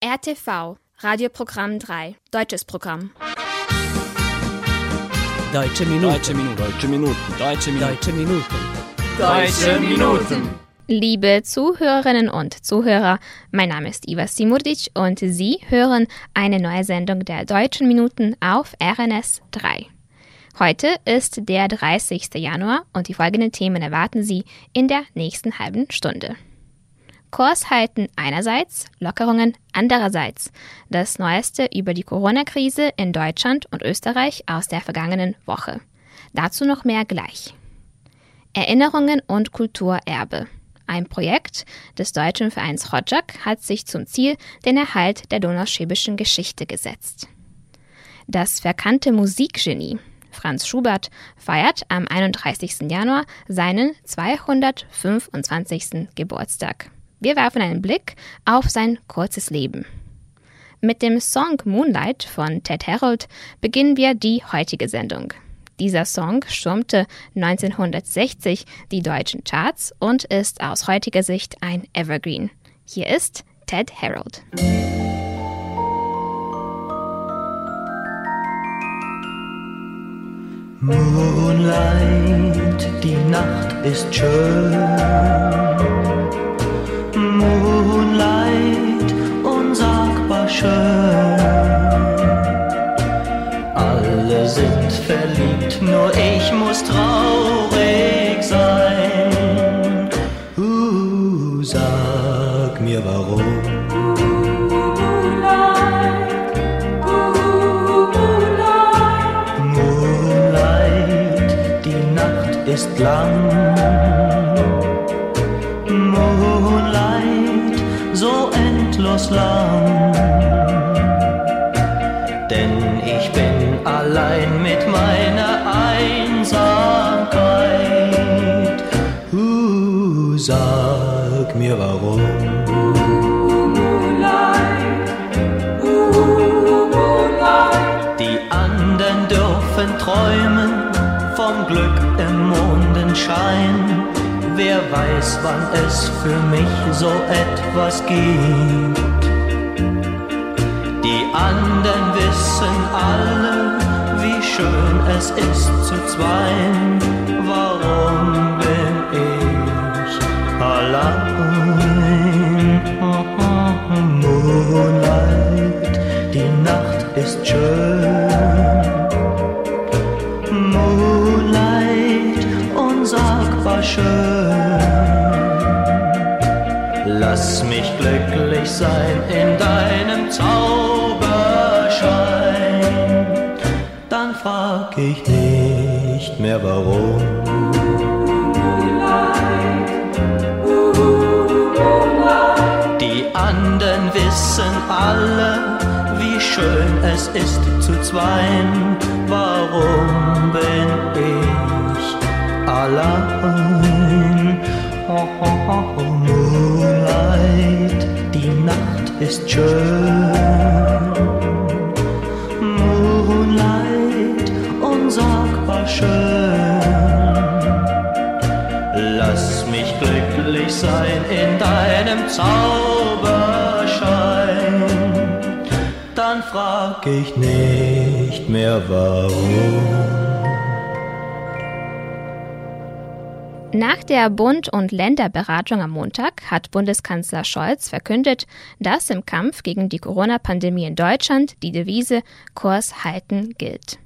RTV, Radioprogramm 3, deutsches Programm. Deutsche Minuten. Deutsche Minuten. Deutsche Minuten. Deutsche Minuten. Deutsche Minuten. Deutsche Minuten. Liebe Zuhörerinnen und Zuhörer, mein Name ist Iva Simurdic und Sie hören eine neue Sendung der Deutschen Minuten auf RNS 3. Heute ist der 30. Januar und die folgenden Themen erwarten Sie in der nächsten halben Stunde. Kurs halten einerseits, Lockerungen andererseits. Das Neueste über die Corona-Krise in Deutschland und Österreich aus der vergangenen Woche. Dazu noch mehr gleich. Erinnerungen und Kulturerbe. Ein Projekt des deutschen Vereins Rojak hat sich zum Ziel den Erhalt der donauschäbischen Geschichte gesetzt. Das verkannte Musikgenie Franz Schubert feiert am 31. Januar seinen 225. Geburtstag. Wir werfen einen Blick auf sein kurzes Leben. Mit dem Song Moonlight von Ted Harold beginnen wir die heutige Sendung. Dieser Song stürmte 1960 die deutschen Charts und ist aus heutiger Sicht ein Evergreen. Hier ist Ted Harold. Moonlight, die Nacht ist schön. Moonlight, unsagbar schön. Alle sind verliebt, nur ich muss traurig sein. Uh, sag mir warum. Ist lang. Endlos lang. Denn ich bin allein mit meiner Einsamkeit. Uh, sag mir warum. Die anderen dürfen träumen vom Glück im Mondenschein. Wer weiß, wann es für mich so etwas gibt. Anderen wissen alle, wie schön es ist zu zweien. Warum bin ich allein? Moonlight, die Nacht ist schön. Moonlight, unsagbar schön. Lass mich glücklich sein in deinem Zauberschein. Ich nicht mehr warum. Die anderen wissen alle, wie schön es ist zu zweien. Warum bin ich allein? Oh, oh, oh, Moonlight, die Nacht ist schön. Schön. Lass mich glücklich sein in deinem Zauberschein. Dann frag ich nicht mehr warum. Nach der Bund- und Länderberatung am Montag hat Bundeskanzler Scholz verkündet, dass im Kampf gegen die Corona-Pandemie in Deutschland die Devise Kurs halten gilt.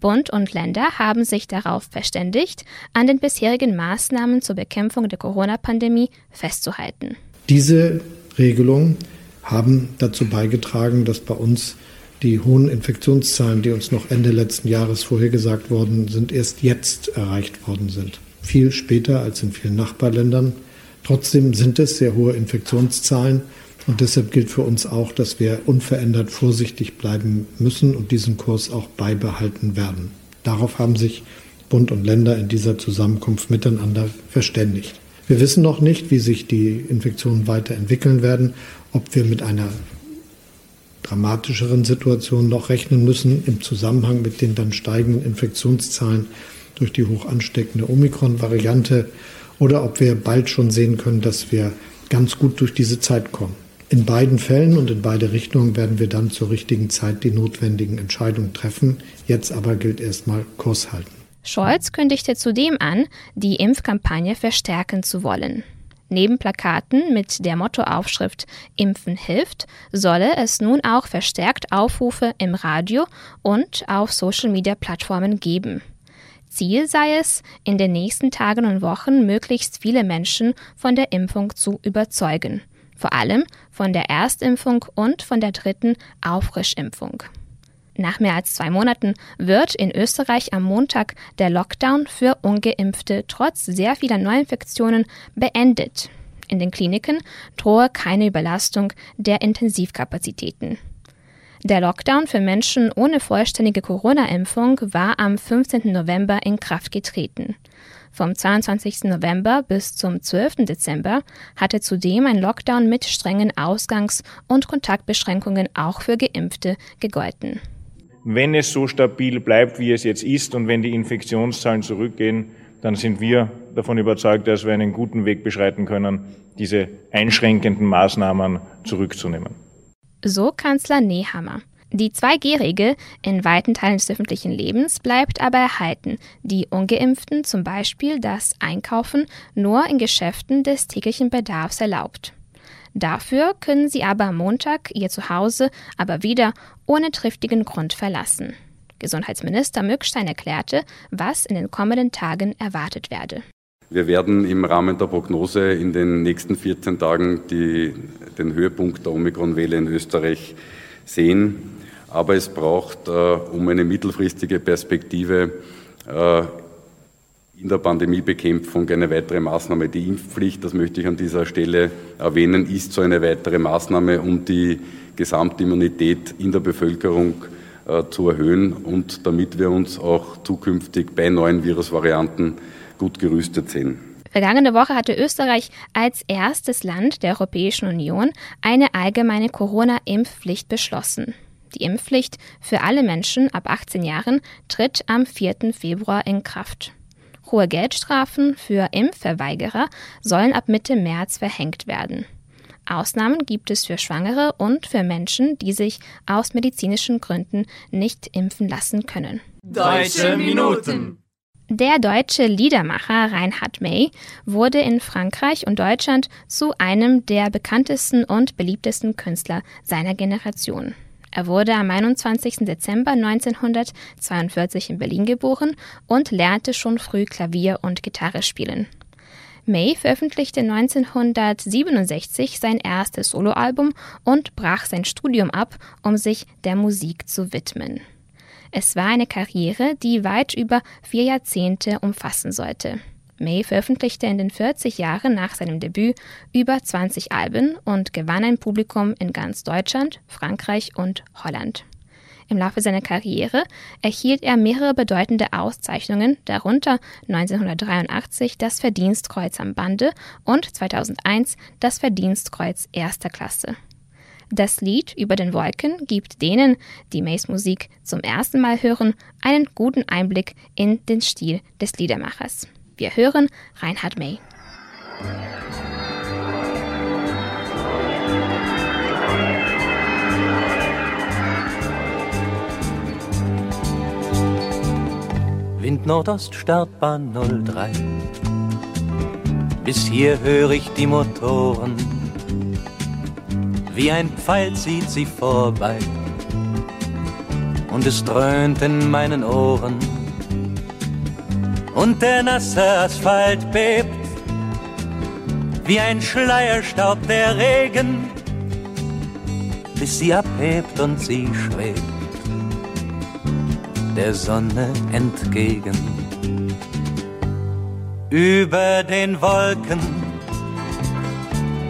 Bund und Länder haben sich darauf verständigt, an den bisherigen Maßnahmen zur Bekämpfung der Corona-Pandemie festzuhalten. Diese Regelungen haben dazu beigetragen, dass bei uns die hohen Infektionszahlen, die uns noch Ende letzten Jahres vorhergesagt worden sind, erst jetzt erreicht worden sind. Viel später als in vielen Nachbarländern. Trotzdem sind es sehr hohe Infektionszahlen und deshalb gilt für uns auch, dass wir unverändert vorsichtig bleiben müssen und diesen Kurs auch beibehalten werden. Darauf haben sich Bund und Länder in dieser Zusammenkunft miteinander verständigt. Wir wissen noch nicht, wie sich die Infektionen weiterentwickeln werden, ob wir mit einer dramatischeren Situation noch rechnen müssen im Zusammenhang mit den dann steigenden Infektionszahlen durch die hoch ansteckende Omikron-Variante oder ob wir bald schon sehen können, dass wir ganz gut durch diese Zeit kommen. In beiden Fällen und in beide Richtungen werden wir dann zur richtigen Zeit die notwendigen Entscheidungen treffen. Jetzt aber gilt erstmal Kurs halten. Scholz kündigte zudem an, die Impfkampagne verstärken zu wollen. Neben Plakaten mit der Mottoaufschrift Impfen hilft, solle es nun auch verstärkt Aufrufe im Radio und auf Social-Media-Plattformen geben. Ziel sei es, in den nächsten Tagen und Wochen möglichst viele Menschen von der Impfung zu überzeugen, vor allem von der Erstimpfung und von der dritten Auffrischimpfung. Nach mehr als zwei Monaten wird in Österreich am Montag der Lockdown für ungeimpfte trotz sehr vieler Neuinfektionen beendet. In den Kliniken drohe keine Überlastung der Intensivkapazitäten. Der Lockdown für Menschen ohne vollständige Corona-Impfung war am 15. November in Kraft getreten. Vom 22. November bis zum 12. Dezember hatte zudem ein Lockdown mit strengen Ausgangs- und Kontaktbeschränkungen auch für Geimpfte gegolten wenn es so stabil bleibt, wie es jetzt ist und wenn die Infektionszahlen zurückgehen, dann sind wir davon überzeugt, dass wir einen guten Weg beschreiten können, diese einschränkenden Maßnahmen zurückzunehmen. So Kanzler Nehammer. Die 2G-Regel in weiten Teilen des öffentlichen Lebens bleibt aber erhalten. Die ungeimpften zum Beispiel das Einkaufen nur in Geschäften des täglichen Bedarfs erlaubt. Dafür können sie aber am Montag ihr Zuhause aber wieder ohne triftigen Grund verlassen. Gesundheitsminister Mückstein erklärte, was in den kommenden Tagen erwartet werde. Wir werden im Rahmen der Prognose in den nächsten 14 Tagen die, den Höhepunkt der Omikron-Welle in Österreich sehen. Aber es braucht, äh, um eine mittelfristige Perspektive äh, in der Pandemiebekämpfung eine weitere Maßnahme. Die Impfpflicht, das möchte ich an dieser Stelle erwähnen, ist so eine weitere Maßnahme, um die Gesamtimmunität in der Bevölkerung äh, zu erhöhen und damit wir uns auch zukünftig bei neuen Virusvarianten gut gerüstet sehen. Vergangene Woche hatte Österreich als erstes Land der Europäischen Union eine allgemeine Corona-Impfpflicht beschlossen. Die Impfpflicht für alle Menschen ab 18 Jahren tritt am 4. Februar in Kraft. Hohe Geldstrafen für Impfverweigerer sollen ab Mitte März verhängt werden. Ausnahmen gibt es für Schwangere und für Menschen, die sich aus medizinischen Gründen nicht impfen lassen können. Deutsche Minuten. Der deutsche Liedermacher Reinhard May wurde in Frankreich und Deutschland zu einem der bekanntesten und beliebtesten Künstler seiner Generation. Er wurde am 21. Dezember 1942 in Berlin geboren und lernte schon früh Klavier und Gitarre spielen. May veröffentlichte 1967 sein erstes Soloalbum und brach sein Studium ab, um sich der Musik zu widmen. Es war eine Karriere, die weit über vier Jahrzehnte umfassen sollte. May veröffentlichte in den 40 Jahren nach seinem Debüt über 20 Alben und gewann ein Publikum in ganz Deutschland, Frankreich und Holland. Im Laufe seiner Karriere erhielt er mehrere bedeutende Auszeichnungen, darunter 1983 das Verdienstkreuz am Bande und 2001 das Verdienstkreuz erster Klasse. Das Lied über den Wolken gibt denen, die Mays Musik zum ersten Mal hören, einen guten Einblick in den Stil des Liedermachers. Wir hören Reinhard May. Wind Nordost Startbahn 03. Bis hier höre ich die Motoren. Wie ein Pfeil zieht sie vorbei. Und es dröhnt in meinen Ohren und der nasse Asphalt bebt, wie ein Schleierstaub der Regen, bis sie abhebt und sie schwebt der Sonne entgegen. Über den Wolken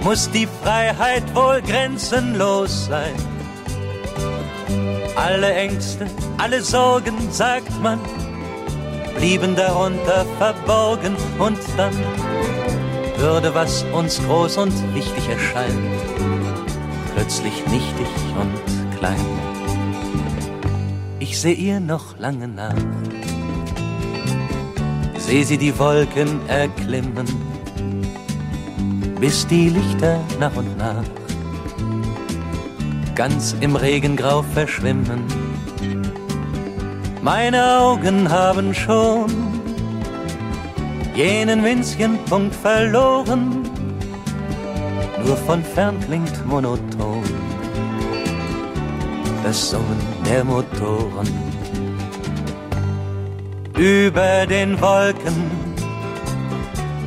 muss die Freiheit wohl grenzenlos sein. Alle Ängste, alle Sorgen, sagt man, blieben darunter verborgen und dann würde, was uns groß und wichtig erscheint, plötzlich nichtig und klein. Ich seh ihr noch lange nach, seh sie die Wolken erklimmen, bis die Lichter nach und nach ganz im Regengrau verschwimmen. Meine Augen haben schon jenen winzigen Punkt verloren, nur von fern klingt monoton das Summen der Motoren. Über den Wolken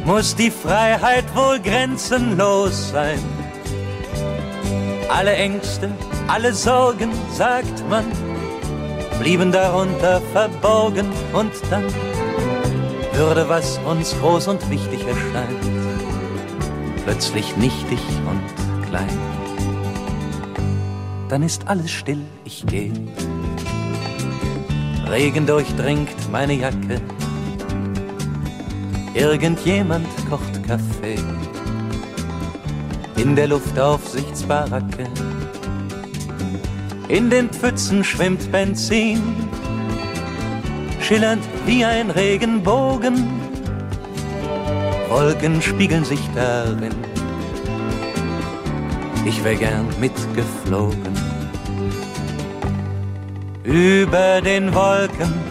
muss die Freiheit wohl grenzenlos sein. Alle Ängste, alle Sorgen, sagt man, blieben darunter verborgen und dann würde, was uns groß und wichtig erscheint, plötzlich nichtig und klein. Dann ist alles still, ich geh. Regen durchdringt meine Jacke. Irgendjemand kocht Kaffee. In der Luftaufsichtsbaracke. In den Pfützen schwimmt Benzin, schillernd wie ein Regenbogen. Wolken spiegeln sich darin. Ich wär gern mitgeflogen. Über den Wolken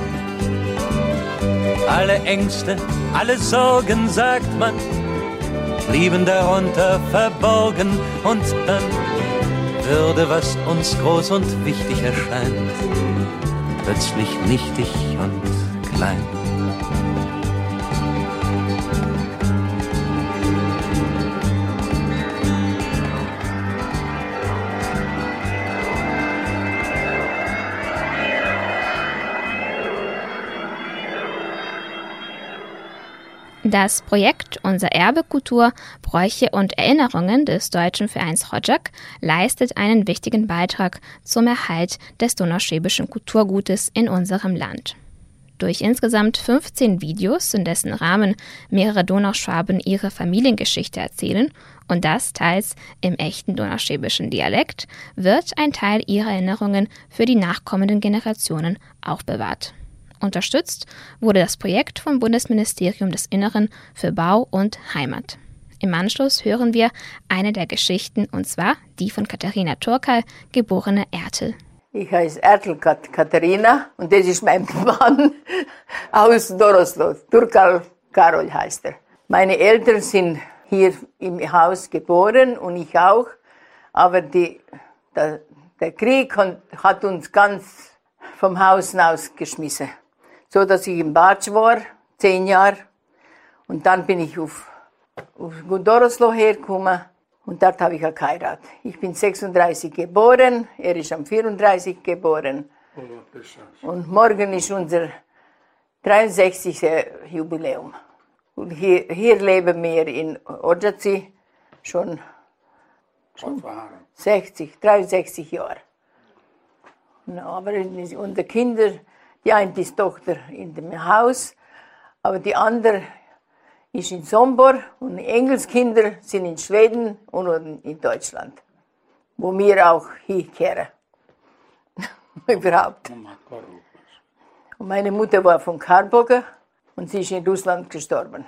Alle Ängste, alle Sorgen, sagt man, blieben darunter verborgen und dann würde, was uns groß und wichtig erscheint, plötzlich nichtig und klein. Das Projekt Unser Erbe Kultur, Bräuche und Erinnerungen des Deutschen Vereins Rojak leistet einen wichtigen Beitrag zum Erhalt des donauschwäbischen Kulturgutes in unserem Land. Durch insgesamt 15 Videos, in dessen Rahmen mehrere Donauschwaben ihre Familiengeschichte erzählen und das teils im echten donauschwäbischen Dialekt, wird ein Teil ihrer Erinnerungen für die nachkommenden Generationen aufbewahrt. Unterstützt wurde das Projekt vom Bundesministerium des Inneren für Bau und Heimat. Im Anschluss hören wir eine der Geschichten, und zwar die von Katharina Turkal, geborene Ertel. Ich heiße Ertel Kat Katharina und das ist mein Mann aus Doroslo. Turkal Karol heißt er. Meine Eltern sind hier im Haus geboren und ich auch, aber die, der, der Krieg hat uns ganz vom Haus ausgeschmissen so dass ich im Batsch war, zehn Jahre. Und dann bin ich auf, auf Gudoroslo hergekommen und dort habe ich geheiratet. Ich bin 36 geboren, er ist am 34 geboren. Und morgen ist unser 63. Jubiläum. Und hier, hier leben wir in Odjaci schon, schon 60, 63 Jahre. Aber unsere Kinder die eine ist Tochter in dem Haus, aber die andere ist in Sombor und die Engelskinder sind in Schweden und in Deutschland, wo wir auch hinkehren. Überhaupt. Und meine Mutter war von Karboga und sie ist in Russland gestorben.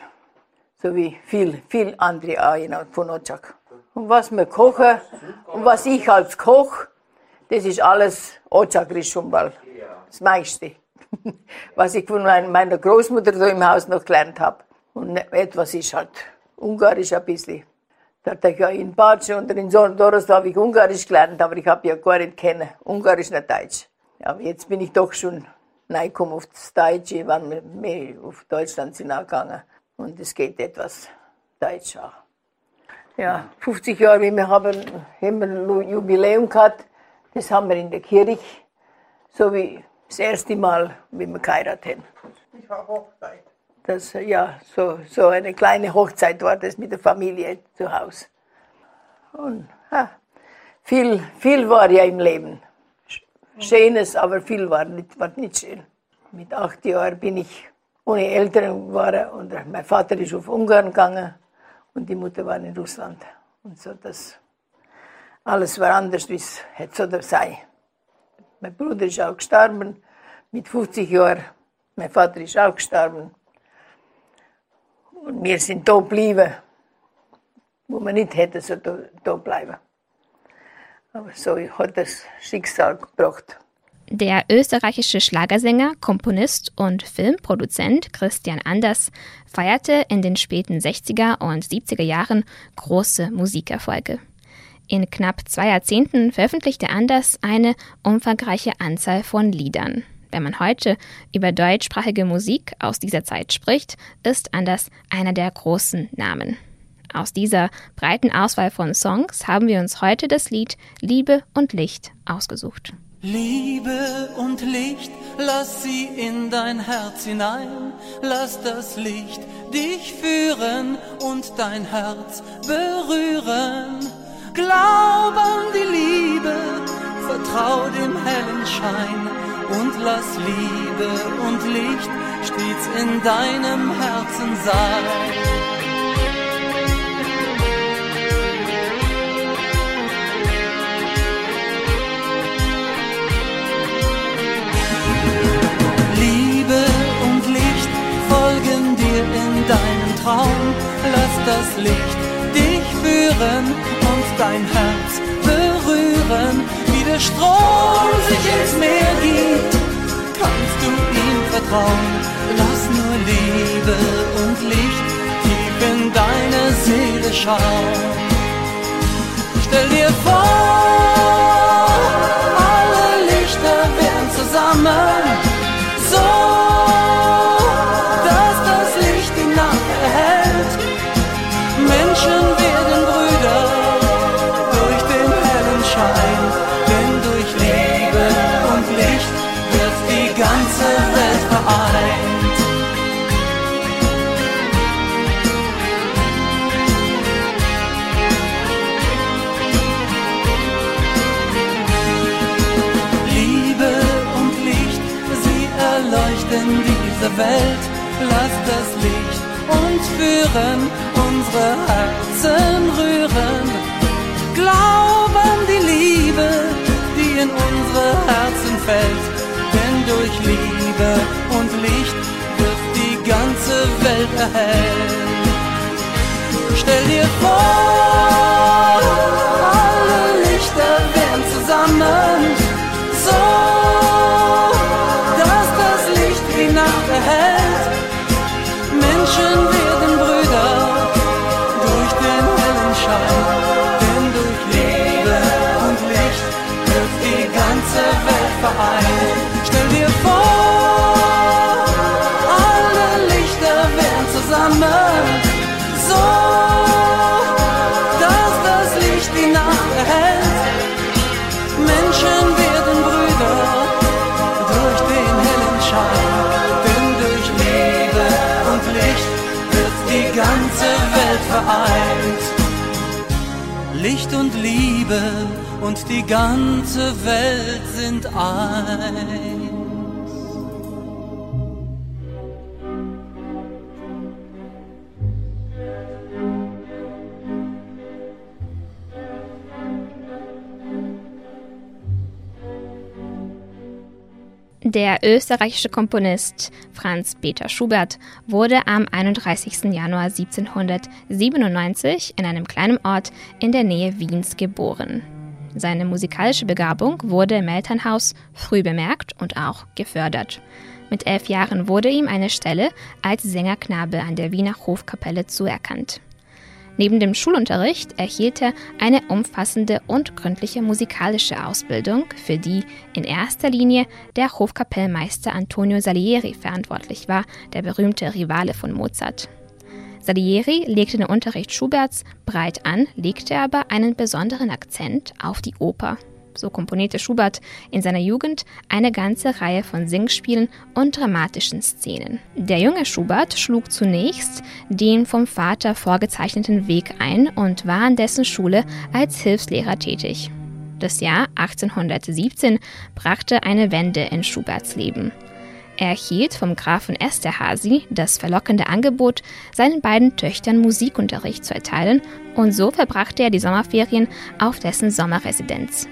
So wie viel, viel andere auch von Otschak. Und was wir kochen und was ich als Koch, das ist alles Otschakrisch schon mal. Das meiste. was ich von meiner Großmutter so im Haus noch gelernt habe. Und etwas ist halt Ungarisch ein bisschen. Da hatte ich ja in Batsch und in Doros habe ich Ungarisch gelernt, aber ich habe ja gar nicht kennen, Ungarisch nicht Deutsch. Ja, jetzt bin ich doch schon reingekommen auf das Deutsche, wann wir mehr auf Deutschland sind gegangen. Und es geht etwas Deutsch auch. Ja, 50 Jahre, wie wir haben, haben wir ein Jubiläum gehabt. Das haben wir in der Kirche, so wie das erste Mal, wie wir geheiratet haben. Ich war Hochzeit. Das, ja, so, so eine kleine Hochzeit war das mit der Familie zu Hause. Und ja, Viel, viel war ja im Leben. Schönes, aber viel war nicht, war nicht schön. Mit acht Jahren bin ich ohne Eltern geworden und mein Vater ist auf Ungarn gegangen und die Mutter war in Russland. Und so das alles war anders, wie es hätte so sein. Mein Bruder ist auch gestorben mit 50 Jahren. Mein Vater ist auch gestorben. Und wir sind da geblieben, wo man nicht hätte so da, da bleiben. Aber so hat das Schicksal gebracht. Der österreichische Schlagersänger, Komponist und Filmproduzent Christian Anders feierte in den späten 60er und 70er Jahren große Musikerfolge. In knapp zwei Jahrzehnten veröffentlichte Anders eine umfangreiche Anzahl von Liedern. Wenn man heute über deutschsprachige Musik aus dieser Zeit spricht, ist Anders einer der großen Namen. Aus dieser breiten Auswahl von Songs haben wir uns heute das Lied Liebe und Licht ausgesucht. Liebe und Licht, lass sie in dein Herz hinein, lass das Licht dich führen und dein Herz berühren. Glaub an die Liebe, vertrau dem hellen Schein und lass Liebe und Licht stets in deinem Herzen sein. Traum, lass das Licht dich führen und dein Herz berühren. Wie der Strom sich ins Meer gibt, kannst du ihm vertrauen. Lass nur Liebe und Licht tief in deine Seele schauen. Stell dir vor, alle Lichter wären zusammen. Welt, lass das Licht uns führen, unsere Herzen rühren. Glaub an die Liebe, die in unsere Herzen fällt, denn durch Liebe und die ganze Welt sind eins. Der österreichische Komponist Franz Peter Schubert wurde am 31. Januar 1797 in einem kleinen Ort in der Nähe Wiens geboren. Seine musikalische Begabung wurde im Elternhaus früh bemerkt und auch gefördert. Mit elf Jahren wurde ihm eine Stelle als Sängerknabe an der Wiener Hofkapelle zuerkannt. Neben dem Schulunterricht erhielt er eine umfassende und gründliche musikalische Ausbildung, für die in erster Linie der Hofkapellmeister Antonio Salieri verantwortlich war, der berühmte Rivale von Mozart. Salieri legte den Unterricht Schuberts breit an, legte aber einen besonderen Akzent auf die Oper so komponierte Schubert in seiner Jugend eine ganze Reihe von Singspielen und dramatischen Szenen. Der junge Schubert schlug zunächst den vom Vater vorgezeichneten Weg ein und war an dessen Schule als Hilfslehrer tätig. Das Jahr 1817 brachte eine Wende in Schuberts Leben. Er erhielt vom Grafen Esterhazy das verlockende Angebot, seinen beiden Töchtern Musikunterricht zu erteilen, und so verbrachte er die Sommerferien auf dessen Sommerresidenz.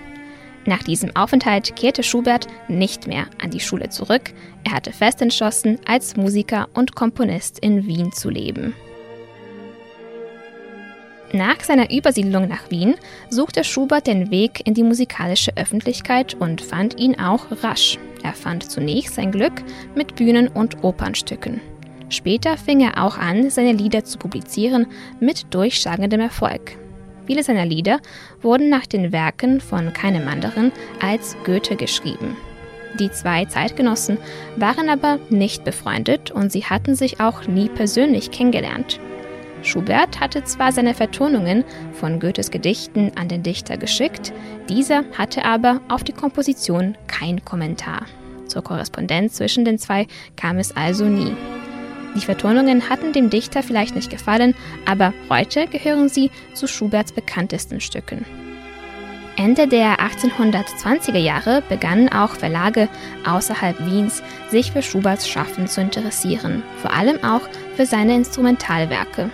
Nach diesem Aufenthalt kehrte Schubert nicht mehr an die Schule zurück. Er hatte fest entschlossen, als Musiker und Komponist in Wien zu leben. Nach seiner Übersiedlung nach Wien suchte Schubert den Weg in die musikalische Öffentlichkeit und fand ihn auch rasch. Er fand zunächst sein Glück mit Bühnen- und Opernstücken. Später fing er auch an, seine Lieder zu publizieren mit durchschlagendem Erfolg. Viele seiner Lieder wurden nach den Werken von keinem anderen als Goethe geschrieben. Die zwei Zeitgenossen waren aber nicht befreundet und sie hatten sich auch nie persönlich kennengelernt. Schubert hatte zwar seine Vertonungen von Goethes Gedichten an den Dichter geschickt, dieser hatte aber auf die Komposition kein Kommentar. Zur Korrespondenz zwischen den zwei kam es also nie. Die Vertonungen hatten dem Dichter vielleicht nicht gefallen, aber heute gehören sie zu Schuberts bekanntesten Stücken. Ende der 1820er Jahre begannen auch Verlage außerhalb Wiens sich für Schuberts Schaffen zu interessieren, vor allem auch für seine Instrumentalwerke.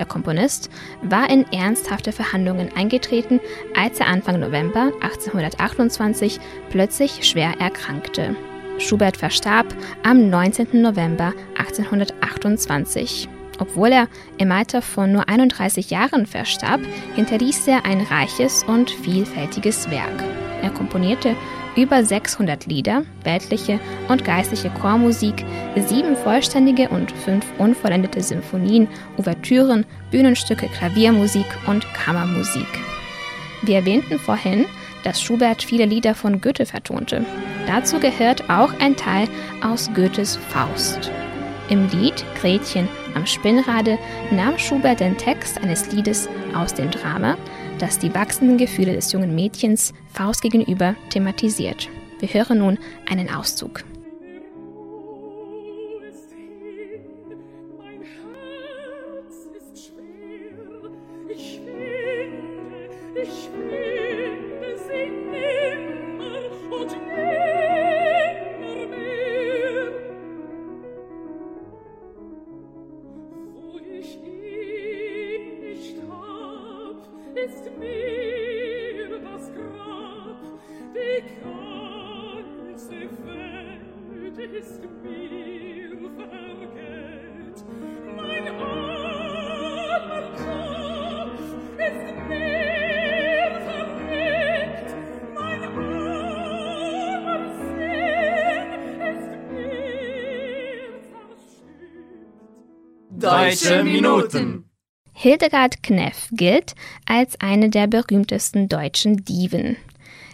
Der Komponist war in ernsthafte Verhandlungen eingetreten, als er Anfang November 1828 plötzlich schwer erkrankte. Schubert verstarb am 19. November 1828. Obwohl er im Alter von nur 31 Jahren verstarb, hinterließ er ein reiches und vielfältiges Werk. Er komponierte über 600 Lieder, weltliche und geistliche Chormusik, sieben vollständige und fünf unvollendete Symphonien, Ouvertüren, Bühnenstücke, Klaviermusik und Kammermusik. Wir erwähnten vorhin, dass Schubert viele Lieder von Goethe vertonte. Dazu gehört auch ein Teil aus Goethes Faust. Im Lied Gretchen am Spinnrade nahm Schubert den Text eines Liedes aus dem Drama, das die wachsenden Gefühle des jungen Mädchens Faust gegenüber thematisiert. Wir hören nun einen Auszug. Deutsche Minuten. Hildegard Kneff gilt als eine der berühmtesten deutschen Diven.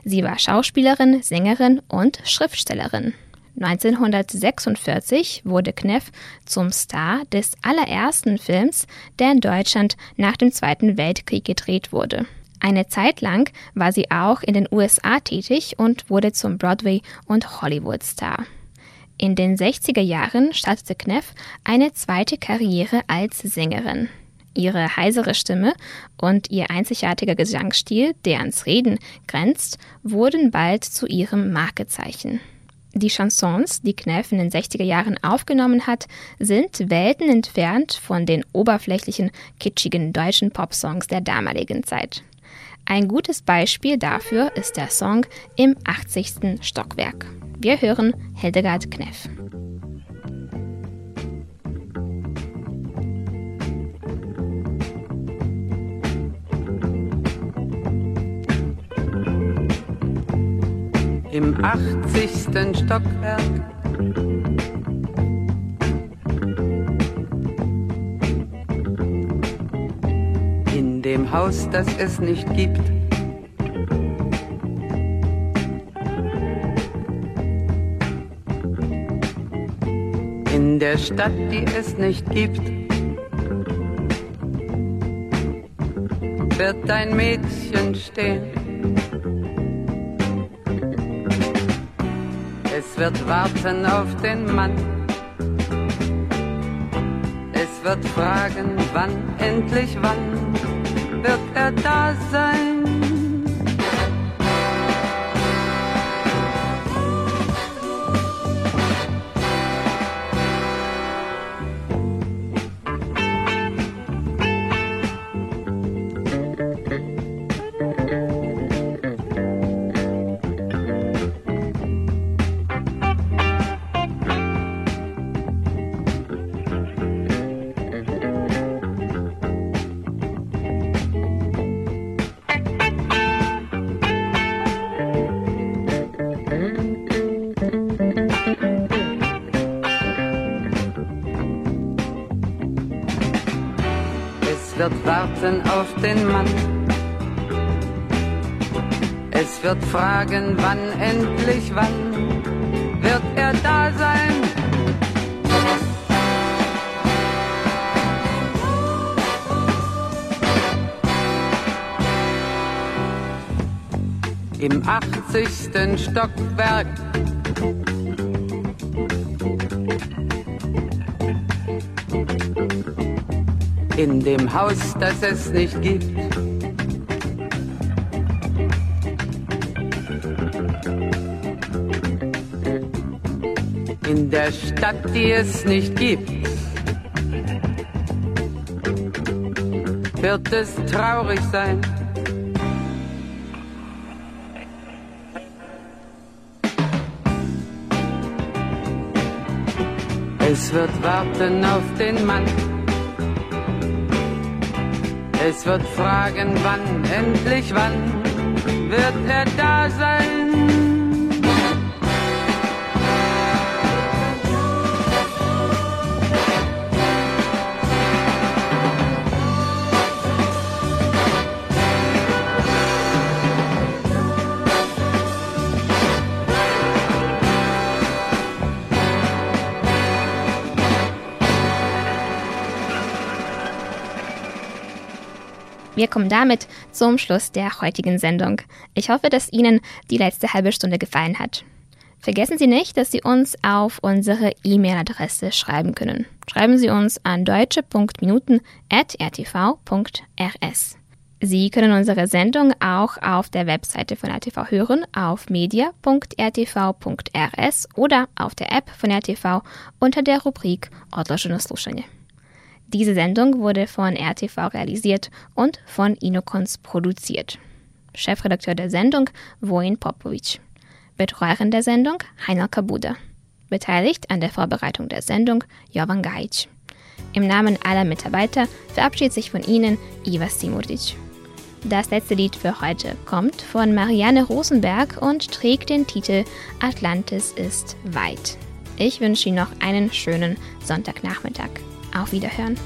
Sie war Schauspielerin, Sängerin und Schriftstellerin. 1946 wurde Kneff zum Star des allerersten Films, der in Deutschland nach dem Zweiten Weltkrieg gedreht wurde. Eine Zeit lang war sie auch in den USA tätig und wurde zum Broadway- und Hollywood-Star. In den 60er Jahren startete Kneff eine zweite Karriere als Sängerin. Ihre heisere Stimme und ihr einzigartiger Gesangsstil, der ans Reden grenzt, wurden bald zu ihrem Markezeichen. Die Chansons, die Kneff in den 60er Jahren aufgenommen hat, sind Welten entfernt von den oberflächlichen, kitschigen deutschen Popsongs der damaligen Zeit. Ein gutes Beispiel dafür ist der Song Im 80. Stockwerk. Wir hören Hildegard Kneff. Im 80. Stockwerk in dem Haus, das es nicht gibt in der Stadt, die es nicht gibt, wird ein Mädchen stehen. Es wird warten auf den Mann. Es wird fragen, wann, endlich wann wird er da sein. Warten auf den Mann. Es wird fragen, wann endlich wann wird er da sein. Im 80. Stockwerk in dem Haus, das es nicht gibt. In der Stadt, die es nicht gibt, wird es traurig sein. Es wird warten auf den Mann. Es wird fragen, wann, endlich wann wird er da sein. Wir kommen damit zum Schluss der heutigen Sendung. Ich hoffe, dass Ihnen die letzte halbe Stunde gefallen hat. Vergessen Sie nicht, dass Sie uns auf unsere E-Mail-Adresse schreiben können. Schreiben Sie uns an deutsche.minuten.rtv.rs. Sie können unsere Sendung auch auf der Webseite von RTV hören, auf media.rtv.rs oder auf der App von RTV unter der Rubrik Odloženo slušanje. Diese Sendung wurde von RTV realisiert und von Inokons produziert. Chefredakteur der Sendung Wojin Popovic. Betreuerin der Sendung Heiner Kabuda. Beteiligt an der Vorbereitung der Sendung Jovan Gajic. Im Namen aller Mitarbeiter verabschiedet sich von Ihnen Iva Simurdic. Das letzte Lied für heute kommt von Marianne Rosenberg und trägt den Titel Atlantis ist weit. Ich wünsche Ihnen noch einen schönen Sonntagnachmittag. Auf Wiederhören.